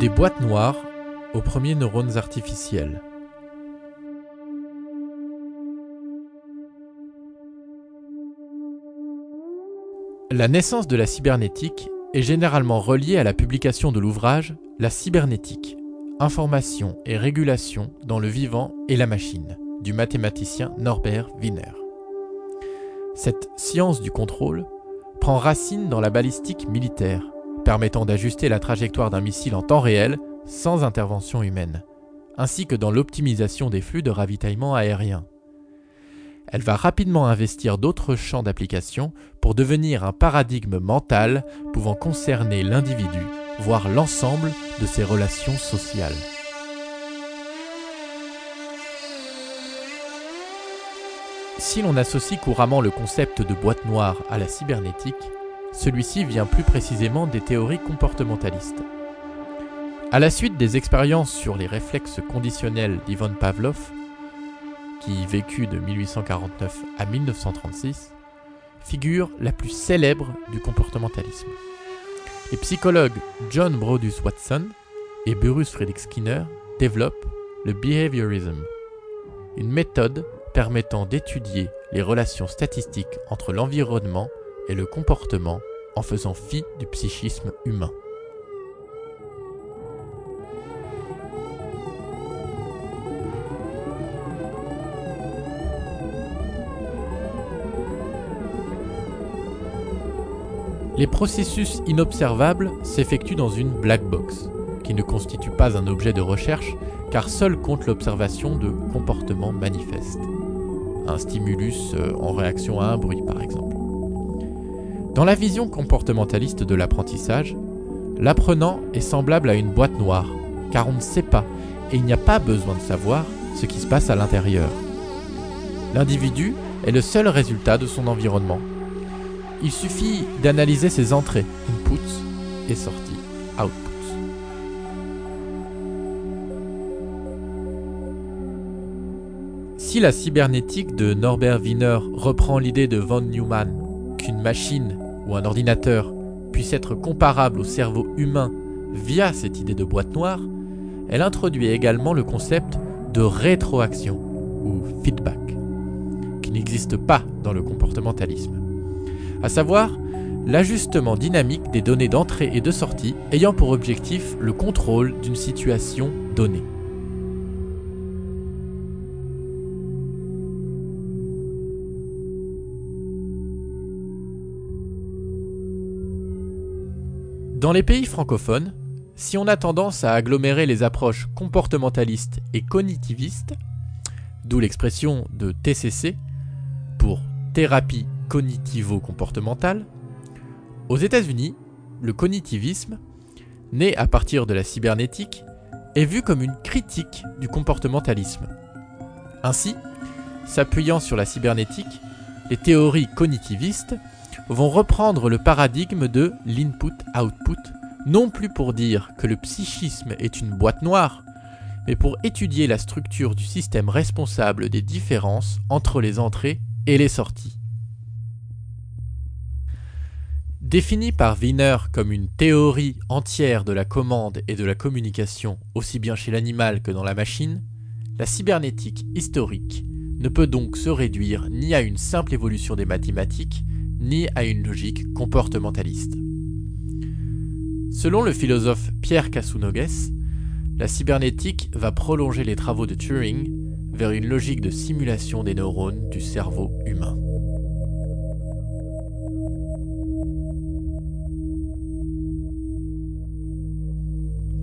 Des boîtes noires aux premiers neurones artificiels. La naissance de la cybernétique est généralement reliée à la publication de l'ouvrage La cybernétique, information et régulation dans le vivant et la machine du mathématicien Norbert Wiener. Cette science du contrôle prend racine dans la balistique militaire, permettant d'ajuster la trajectoire d'un missile en temps réel sans intervention humaine, ainsi que dans l'optimisation des flux de ravitaillement aérien. Elle va rapidement investir d'autres champs d'application pour devenir un paradigme mental pouvant concerner l'individu, voire l'ensemble de ses relations sociales. Si l'on associe couramment le concept de boîte noire à la cybernétique, celui-ci vient plus précisément des théories comportementalistes. À la suite des expériences sur les réflexes conditionnels d'Ivan Pavlov, qui vécut de 1849 à 1936, figure la plus célèbre du comportementalisme. Les psychologues John Brodus Watson et Burrus Friedrich Skinner développent le behaviorism, une méthode permettant d'étudier les relations statistiques entre l'environnement et le comportement en faisant fi du psychisme humain. Les processus inobservables s'effectuent dans une black box, qui ne constitue pas un objet de recherche car seul compte l'observation de comportements manifestes un stimulus euh, en réaction à un bruit par exemple. Dans la vision comportementaliste de l'apprentissage, l'apprenant est semblable à une boîte noire, car on ne sait pas et il n'y a pas besoin de savoir ce qui se passe à l'intérieur. L'individu est le seul résultat de son environnement. Il suffit d'analyser ses entrées, inputs, et sorties, outputs. Si la cybernétique de Norbert Wiener reprend l'idée de von Neumann qu'une machine ou un ordinateur puisse être comparable au cerveau humain via cette idée de boîte noire, elle introduit également le concept de rétroaction ou feedback, qui n'existe pas dans le comportementalisme, à savoir l'ajustement dynamique des données d'entrée et de sortie ayant pour objectif le contrôle d'une situation donnée. Dans les pays francophones, si on a tendance à agglomérer les approches comportementalistes et cognitivistes, d'où l'expression de TCC pour thérapie cognitivo-comportementale, aux États-Unis, le cognitivisme, né à partir de la cybernétique, est vu comme une critique du comportementalisme. Ainsi, s'appuyant sur la cybernétique, les théories cognitivistes vont reprendre le paradigme de l'input-output, non plus pour dire que le psychisme est une boîte noire, mais pour étudier la structure du système responsable des différences entre les entrées et les sorties. Définie par Wiener comme une théorie entière de la commande et de la communication aussi bien chez l'animal que dans la machine, la cybernétique historique ne peut donc se réduire ni à une simple évolution des mathématiques, ni à une logique comportementaliste. Selon le philosophe Pierre Casounogues, la cybernétique va prolonger les travaux de Turing vers une logique de simulation des neurones du cerveau humain.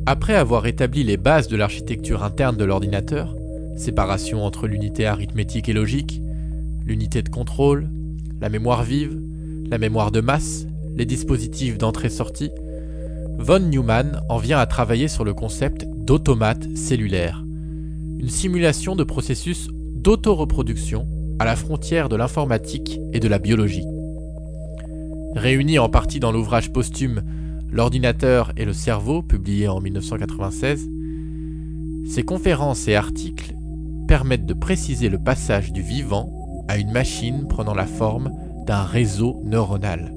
Après avoir établi les bases de l'architecture interne de l'ordinateur, séparation entre l'unité arithmétique et logique, l'unité de contrôle, la mémoire vive, la mémoire de masse, les dispositifs d'entrée-sortie, von Neumann en vient à travailler sur le concept d'automate cellulaire, une simulation de processus d'autoreproduction à la frontière de l'informatique et de la biologie. Réunis en partie dans l'ouvrage posthume L'ordinateur et le cerveau, publié en 1996, ces conférences et articles permettent de préciser le passage du vivant à une machine prenant la forme d'un réseau neuronal,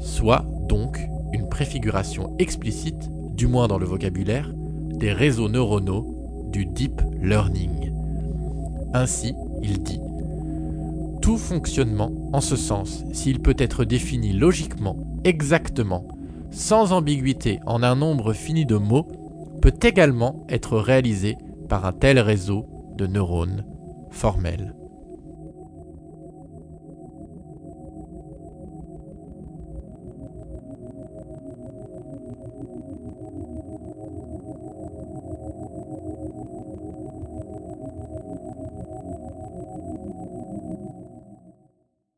soit donc une préfiguration explicite du moins dans le vocabulaire, des réseaux neuronaux du deep learning. Ainsi, il dit Tout fonctionnement, en ce sens, s'il peut être défini logiquement, exactement, sans ambiguïté en un nombre fini de mots, peut également être réalisé par un tel réseau de neurones formels.